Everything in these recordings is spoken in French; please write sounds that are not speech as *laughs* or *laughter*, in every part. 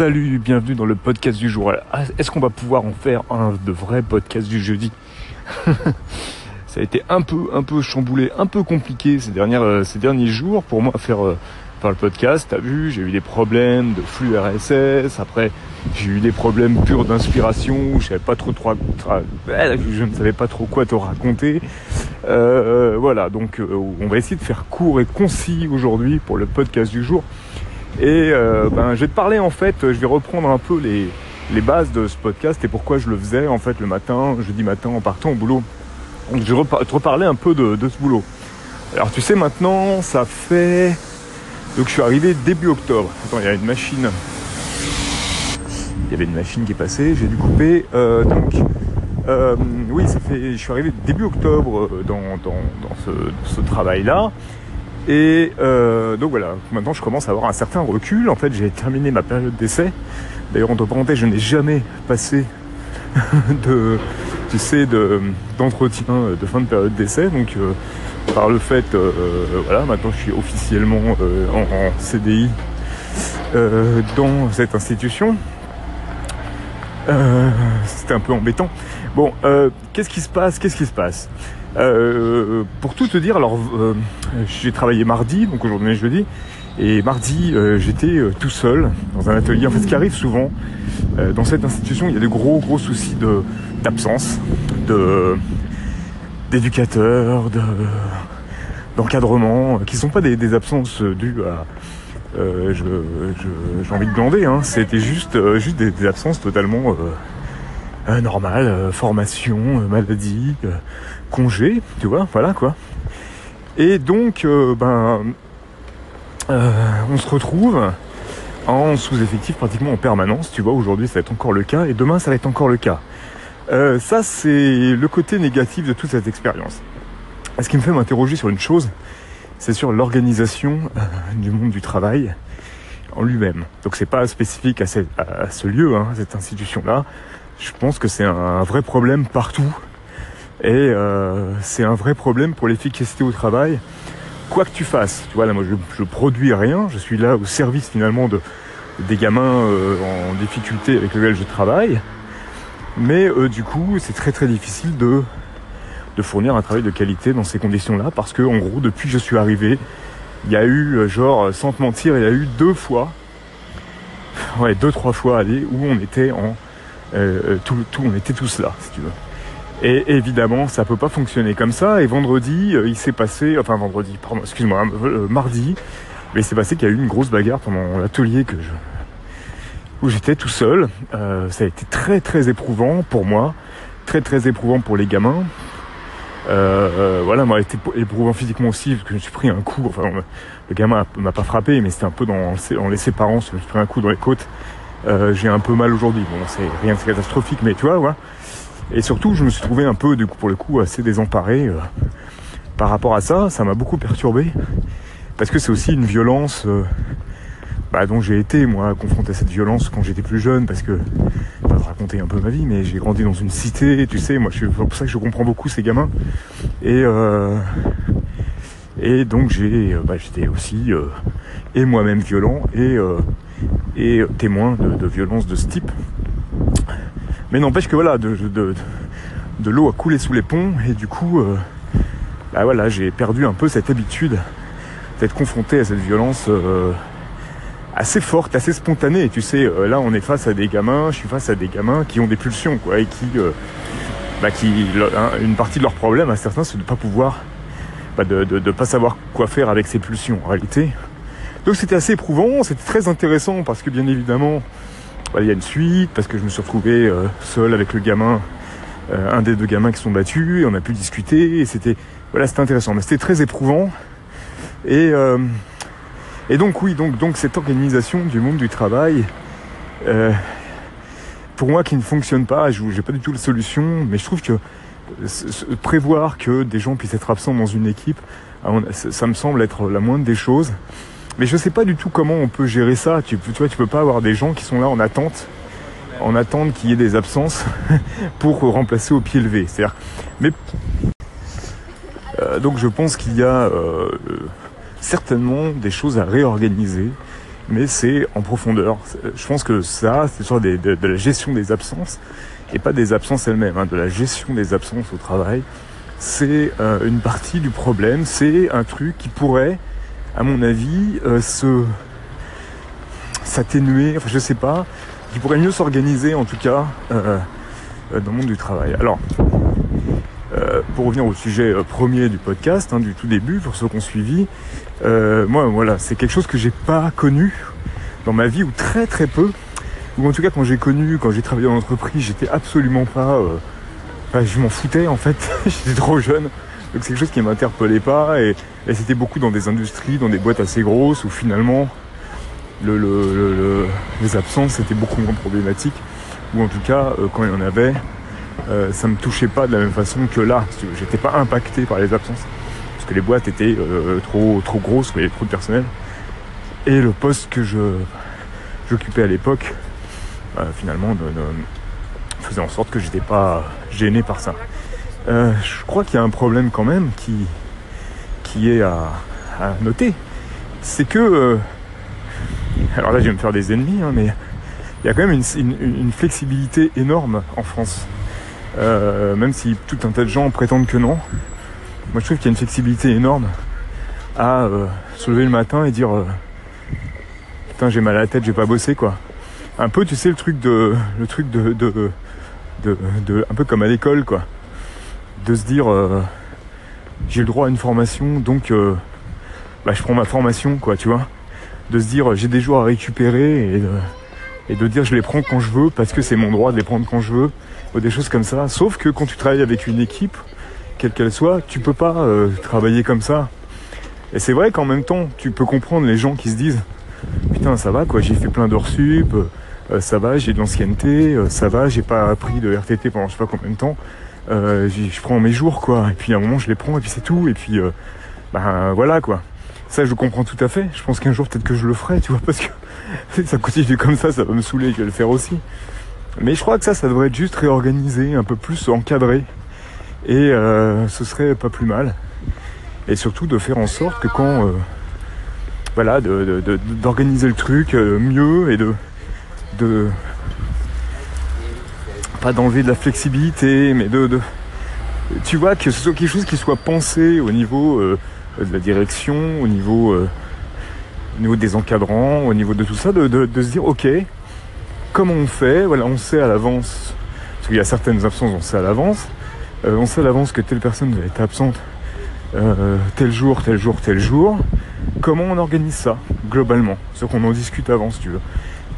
Salut, bienvenue dans le podcast du jour. Ah, est-ce qu'on va pouvoir en faire un de vrai podcast du jeudi *laughs* Ça a été un peu, un peu chamboulé, un peu compliqué ces, euh, derniers jours pour moi faire, euh, faire le podcast. T'as vu, j'ai eu des problèmes de flux RSS. Après, j'ai eu des problèmes purs d'inspiration. Je je ne savais pas trop quoi te raconter. Euh, voilà, donc on va essayer de faire court et concis aujourd'hui pour le podcast du jour. Et ben, je vais te parler en fait, je vais reprendre un peu les, les bases de ce podcast et pourquoi je le faisais en fait le matin, jeudi matin en partant au boulot. Donc je vais te reparler un peu de, ce boulot. Alors tu sais maintenant, ça fait... Donc je suis arrivé début octobre. Attends, il y a une machine. Il y avait une machine qui est passée, j'ai dû couper. Euh, donc euh, oui, ça fait. Je suis arrivé début octobre euh, dans, ce, travail-là. Et donc voilà, maintenant je commence à avoir un certain recul. En fait, j'ai terminé ma période d'essai. D'ailleurs, entre parenthèses, je n'ai jamais passé *laughs* de, tu sais, d'entretien de, fin de période d'essai. Donc, euh, par le fait, euh, euh, voilà, maintenant je suis officiellement en, CDI dans cette institution. C'était un peu embêtant. Bon, qu'est-ce qui se passe? Qu'est-ce qui se passe? Pour tout te dire, alors j'ai travaillé mardi, donc aujourd'hui jeudi. Et mardi, j'étais tout seul dans un atelier. En fait, ce qui arrive souvent dans cette institution, il y a de gros gros soucis de, d'absence, de d'éducateurs, de d'encadrement, qui sont pas des, absences dues à euh, j'ai envie de glander, hein. c'était juste, euh, juste des, absences totalement euh, normales, formation, maladie, congé, tu vois, voilà quoi. Et donc, ben, on se retrouve en sous-effectif pratiquement en permanence, tu vois, aujourd'hui ça va être encore le cas, et demain ça va être encore le cas. Euh, ça, c'est le côté négatif de toute cette expérience. Ce qui me fait m'interroger sur une chose, c'est sur l'organisation euh, du monde du travail en lui-même. Donc c'est pas spécifique à, ce lieu, hein, cette institution-là. Je pense que c'est un vrai problème partout. Et euh, c'est un vrai problème pour l'efficacité au travail. Quoi que tu fasses, tu vois, là moi je, je produis rien, je suis là au service finalement de, des gamins en difficulté avec lesquels je travaille. Mais euh, du coup, c'est très très difficile de, fournir un travail de qualité dans ces conditions-là parce que en gros, depuis que je suis arrivé, il y a eu, euh, genre, sans te mentir, il y a eu deux fois, ouais, deux trois fois, allez, où on était en euh, tout, on était tous là, si tu veux. Et évidemment, ça peut pas fonctionner comme ça. Et vendredi, il s'est passé, enfin vendredi, pardon, excuse-moi, mardi, mais il s'est passé qu'il y a eu une grosse bagarre pendant l'atelier que je, où j'étais tout seul. Euh, ça a été très très éprouvant pour moi, très très éprouvant pour les gamins. Euh, euh voilà, m'a été éprouvant physiquement aussi parce que je me suis pris un coup. Enfin, le gamin m'a pas frappé, mais c'était un peu dans, en les séparant. Je me suis pris un coup dans les côtes. Euh, j'ai un peu mal aujourd'hui. Bon, c'est rien de catastrophique, mais tu vois, voilà. Et surtout, je me suis trouvé un peu, du coup, pour le coup, assez désemparé euh, par rapport à ça. Ça m'a beaucoup perturbé. Parce que c'est aussi une violence bah, dont j'ai été moi confronté à cette violence quand j'étais plus jeune. Parce que raconter un peu ma vie mais j'ai grandi dans une cité tu sais. Moi c'est pour ça que je comprends beaucoup ces gamins. Et euh, et donc j'ai bah, j'étais aussi euh, et moi-même violent et euh, et témoin de, de violence de ce type mais n'empêche que voilà de, de, de l'eau a coulé sous les ponts et du coup euh, bah voilà j'ai perdu un peu cette habitude d'être confronté à cette violence euh, assez forte, assez spontanée. Tu sais, euh, là, on est face à des gamins, je suis face à des gamins qui ont des pulsions, quoi, et qui, euh, bah, qui, une partie de leur problème à certains, c'est de ne pas pouvoir, bah, de, de, pas savoir quoi faire avec ces pulsions, en réalité. Donc c'était assez éprouvant, c'était très intéressant parce que bien évidemment, il y a une suite, parce que je me suis retrouvé euh, seul avec le gamin, un des deux gamins qui sont battus, et on a pu discuter, et c'était, voilà, c'était intéressant, mais c'était très éprouvant. Et et donc oui, donc, donc cette organisation du monde du travail, euh, pour moi qui ne fonctionne pas, je n'ai pas du tout la solution, mais je trouve que prévoir que des gens puissent être absents dans une équipe, ça me semble être la moindre des choses. Mais je sais pas du tout comment on peut gérer ça. Tu, tu vois, tu peux pas avoir des gens qui sont là en attente, en attente qu'il y ait des absences *laughs* pour remplacer au pied levé. C'est-à-dire, mais euh, donc je pense qu'il y a euh, certainement des choses à réorganiser mais c'est en profondeur. Je pense que ça, c'est sur de, de, la gestion des absences, et pas des absences elles-mêmes, hein, de la gestion des absences au travail. C'est euh, une partie du problème, c'est un truc qui pourrait, à mon avis, euh, se s'atténuer, enfin je sais pas, qui pourrait mieux s'organiser en tout cas euh, dans le monde du travail. Alors, pour revenir au sujet premier du podcast, hein, du tout début, pour ceux qui ont suivi, moi voilà, c'est quelque chose que j'ai pas connu dans ma vie ou très très peu ou en tout cas quand j'ai connu, quand j'ai travaillé en entreprise, j'étais absolument pas, euh, je m'en foutais en fait, *laughs* j'étais trop jeune, donc c'est quelque chose qui m'interpellait pas et, c'était beaucoup dans des industries, dans des boîtes assez grosses où finalement le, les absences étaient beaucoup moins problématiques. Ou en tout cas euh, quand il y en avait, euh, ça me touchait pas de la même façon que là, j'étais pas impacté par les absences. Parce que les boîtes étaient trop trop grosses, il y avait trop de personnel. Et le poste que j'occupais à l'époque euh, finalement faisait en sorte que j'étais pas gêné par ça. Euh, je crois qu'il y a un problème quand même qui, qui est à, noter. C'est que, euh, alors là je vais me faire des ennemis, hein, mais il y a quand même une, flexibilité énorme en France. même si tout un tas de gens prétendent que non. Moi je trouve qu'il y a une flexibilité énorme à se lever le matin et dire putain j'ai mal à la tête, j'ai pas bossé quoi un peu, tu sais, le truc de, le truc de, de, un peu comme à l'école, quoi, de se dire, euh, j'ai le droit à une formation, donc, euh, bah, je prends ma formation, quoi, tu vois, de se dire, j'ai des jours à récupérer et de, et de dire, je les prends quand je veux parce que c'est mon droit de les prendre quand je veux, ou des choses comme ça. Sauf que quand tu travailles avec une équipe, quelle qu'elle soit, tu peux pas euh, travailler comme ça. Et c'est vrai qu'en même temps, tu peux comprendre les gens qui se disent putain ça va quoi, j'ai fait plein d'heures sup, euh, ça va, j'ai de l'ancienneté, euh, ça va, j'ai pas appris de RTT pendant je sais pas combien de temps. Euh, je prends mes jours quoi, et puis à un moment je les prends et puis c'est tout, et puis ben voilà quoi. Ça je comprends tout à fait. Je pense qu'un jour peut-être que je le ferai, tu vois, parce que *laughs* ça continue comme ça, ça va me saouler, je vais le faire aussi. Mais je crois que ça, ça devrait être juste réorganisé, un peu plus encadré. Et ce serait pas plus mal. Et surtout de faire en sorte que quand... voilà, d'organiser le truc mieux et de, de pas d'enlever de la flexibilité, mais de, tu vois que ce soit quelque chose qui soit pensé au niveau euh, de la direction, au niveau, euh, au niveau des encadrants, au niveau de tout ça, de, se dire ok, comment on fait? Voilà, on sait à l'avance, parce qu'il y a certaines absences, on sait à l'avance, euh, on sait à l'avance que telle personne va être absente tel jour, tel jour, tel jour. Comment on organise ça globalement? Ce qu'on en discute avant, si tu veux.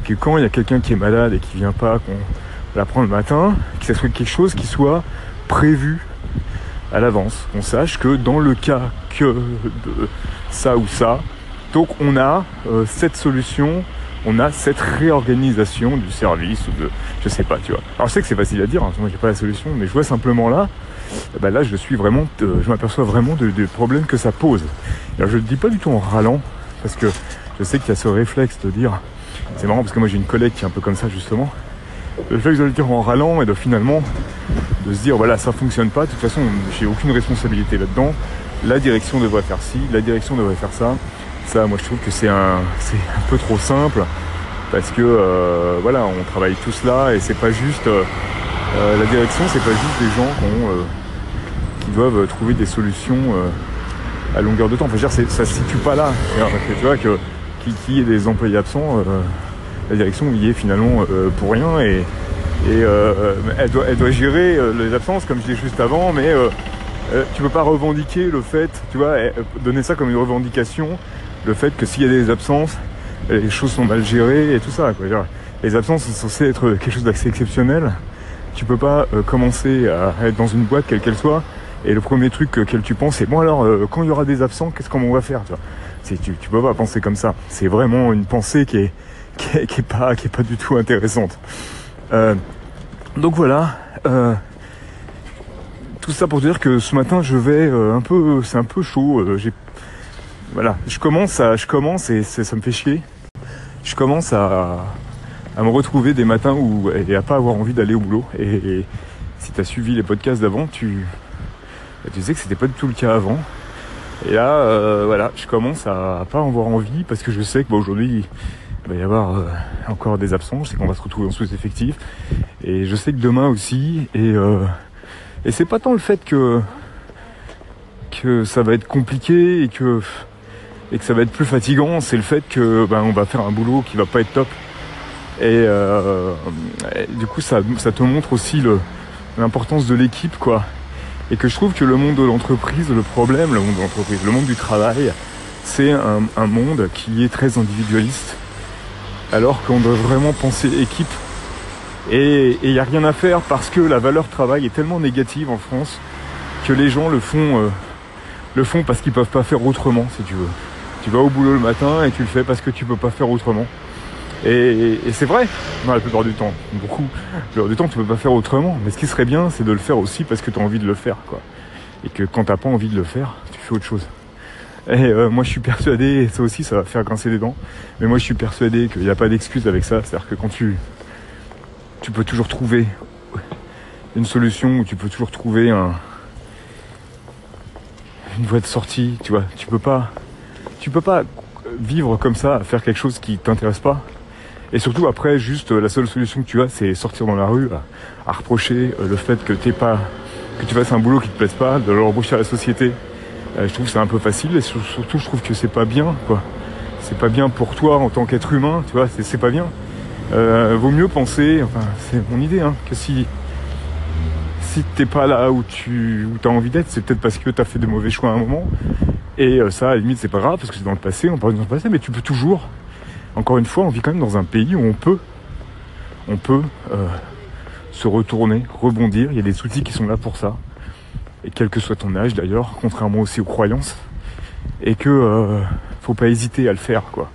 Que quand il y a quelqu'un qui est malade et qui vient pas, qu'on l'apprend le matin, que ça soit quelque chose qui soit prévu à l'avance, qu'on sache que dans le cas que de ça ou ça, donc on a euh, cette solution, on a cette réorganisation du service ou de, je sais pas, tu vois. Alors je sais que c'est facile à dire, hein, moi j'ai pas la solution, mais je vois simplement là, bah là je suis vraiment, euh, je m'aperçois vraiment des problèmes que ça pose. Alors je le dis pas du tout en râlant, parce que je sais qu'il y a ce réflexe de dire c'est marrant parce que moi j'ai une collègue qui est un peu comme ça justement. Le fait de le dire en râlant et de finalement de se dire voilà ça fonctionne pas, de toute façon j'ai aucune responsabilité là-dedans. La direction devrait faire ci, la direction devrait faire ça. Ça moi je trouve que c'est un, c'est un peu trop simple parce que euh, voilà on travaille tous là et c'est pas juste euh, euh, la direction c'est pas juste des gens qui, doivent trouver des solutions à longueur de temps. Enfin, je veux dire, ça se situe pas là. Tu vois que qui, est des employés absents, la direction y est finalement euh, pour rien et, euh, elle, doit, elle doit gérer les absences comme je disais juste avant, mais tu peux pas revendiquer le fait, tu vois, donner ça comme une revendication, le fait que s'il y a des absences, les choses sont mal gérées et tout ça. Les absences sont censées être quelque chose d'assez exceptionnel. Tu peux pas commencer à être dans une boîte quelle qu'elle soit et le premier truc auquel tu penses c'est bon alors quand il y aura des absents qu'est-ce qu'on va faire tu, tu peux pas penser comme ça. C'est vraiment une pensée qui est, qui est, pas, qui est pas du tout intéressante. Euh, donc voilà. Euh, tout ça pour dire que ce matin je vais euh, un peu, c'est un peu chaud. j'ai, voilà, je commence à, je commence et ça me fait chier. Je commence à, à me retrouver des matins où et à pas avoir envie d'aller au boulot. Et, si tu as suivi les podcasts d'avant, tu, tu sais que c'était pas du tout le cas avant. Et là, euh, voilà, je commence à, pas avoir envie parce que je sais que bon, aujourd'hui, il va y avoir euh, encore des absents, je sais qu'on va se retrouver en sous-effectif. Et je sais que demain aussi, et, euh, et c'est pas tant le fait que, que ça va être compliqué et que, et que ça va être plus fatigant, c'est le fait que ben, on va faire un boulot qui va pas être top. Et, euh, du coup ça, ça te montre aussi l'importance de l'équipe quoi. Et que je trouve que le monde de l'entreprise, le problème, le monde de l'entreprise, le monde du travail, c'est un, un monde qui est très individualiste alors qu'on doit vraiment penser équipe. Et il n'y a rien à faire parce que la valeur travail est tellement négative en France que les gens le font, euh, le font parce qu'ils peuvent pas faire autrement, si tu veux. Tu vas au boulot le matin et tu le fais parce que tu peux pas faire autrement. Et, c'est vrai, la plupart du temps, beaucoup. La plupart du temps, tu peux pas faire autrement. Mais ce qui serait bien, c'est de le faire aussi parce que tu as envie de le faire. Et que quand t'as pas envie de le faire, tu fais autre chose. Et euh, moi je suis persuadé, ça aussi ça va faire grincer des dents, mais moi je suis persuadé qu'il n'y a pas d'excuse avec ça. C'est-à-dire que quand tu, tu peux toujours trouver une solution, ou tu peux toujours trouver un, une voie de sortie, tu vois. Tu peux pas, tu peux pas vivre comme ça, faire quelque chose qui t'intéresse pas. Et surtout après, juste la seule solution que tu as, c'est sortir dans la rue à, à reprocher euh, le fait que t'es pas, que tu fasses un boulot qui te plaise pas, de le reprocher à la société euh, je trouve que c'est un peu facile et surtout je trouve que c'est pas bien quoi. C'est pas bien pour toi en tant qu'être humain, tu vois, c'est pas bien. Euh, vaut mieux penser, enfin c'est mon idée, hein, que si si t'es pas là où tu où as envie d'être, c'est peut-être parce que t'as fait de mauvais choix à un moment. Et euh, ça, à la limite, c'est pas grave parce que c'est dans le passé, on parle dans le passé, mais tu peux toujours. Encore une fois, on vit quand même dans un pays où on peut, on peut euh, se retourner, rebondir. Il y a des outils qui sont là pour ça et quel que soit ton âge d'ailleurs, contrairement aussi aux croyances, et que euh, faut pas hésiter à le faire quoi.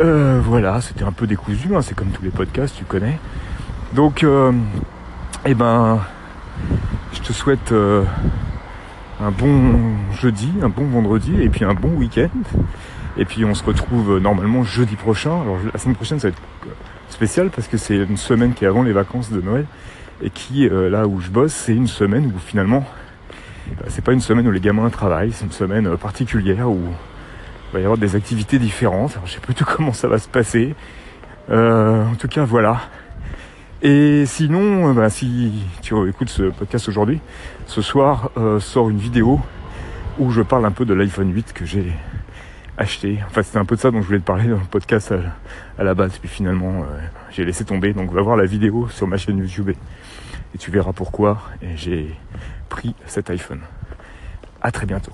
Euh, voilà, c'était un peu décousu, hein, c'est comme tous les podcasts, tu connais. Donc, euh, eh ben, je te souhaite euh, un bon jeudi, un bon vendredi, et puis un bon week-end. Et puis on se retrouve normalement jeudi prochain. Alors la semaine prochaine, ça va être spécial parce que c'est une semaine qui est avant les vacances de Noël et qui, euh, là où je bosse, c'est une semaine où finalement, bah, c'est pas une semaine où les gamins travaillent, c'est une semaine euh, particulière où il va y avoir des activités différentes. Alors, je sais pas tout *laughs* comment ça va se passer. Euh, en tout cas, voilà. Et sinon, bah, si tu écoutes ce podcast aujourd'hui, ce soir sort une vidéo où je parle un peu de l'iPhone 8 que j'ai acheté. Enfin, c'était un peu de ça dont je voulais te parler dans le podcast à, la base. Puis finalement, j'ai laissé tomber. Donc, va voir la vidéo sur ma chaîne YouTube et tu verras pourquoi j'ai pris cet iPhone. À très bientôt.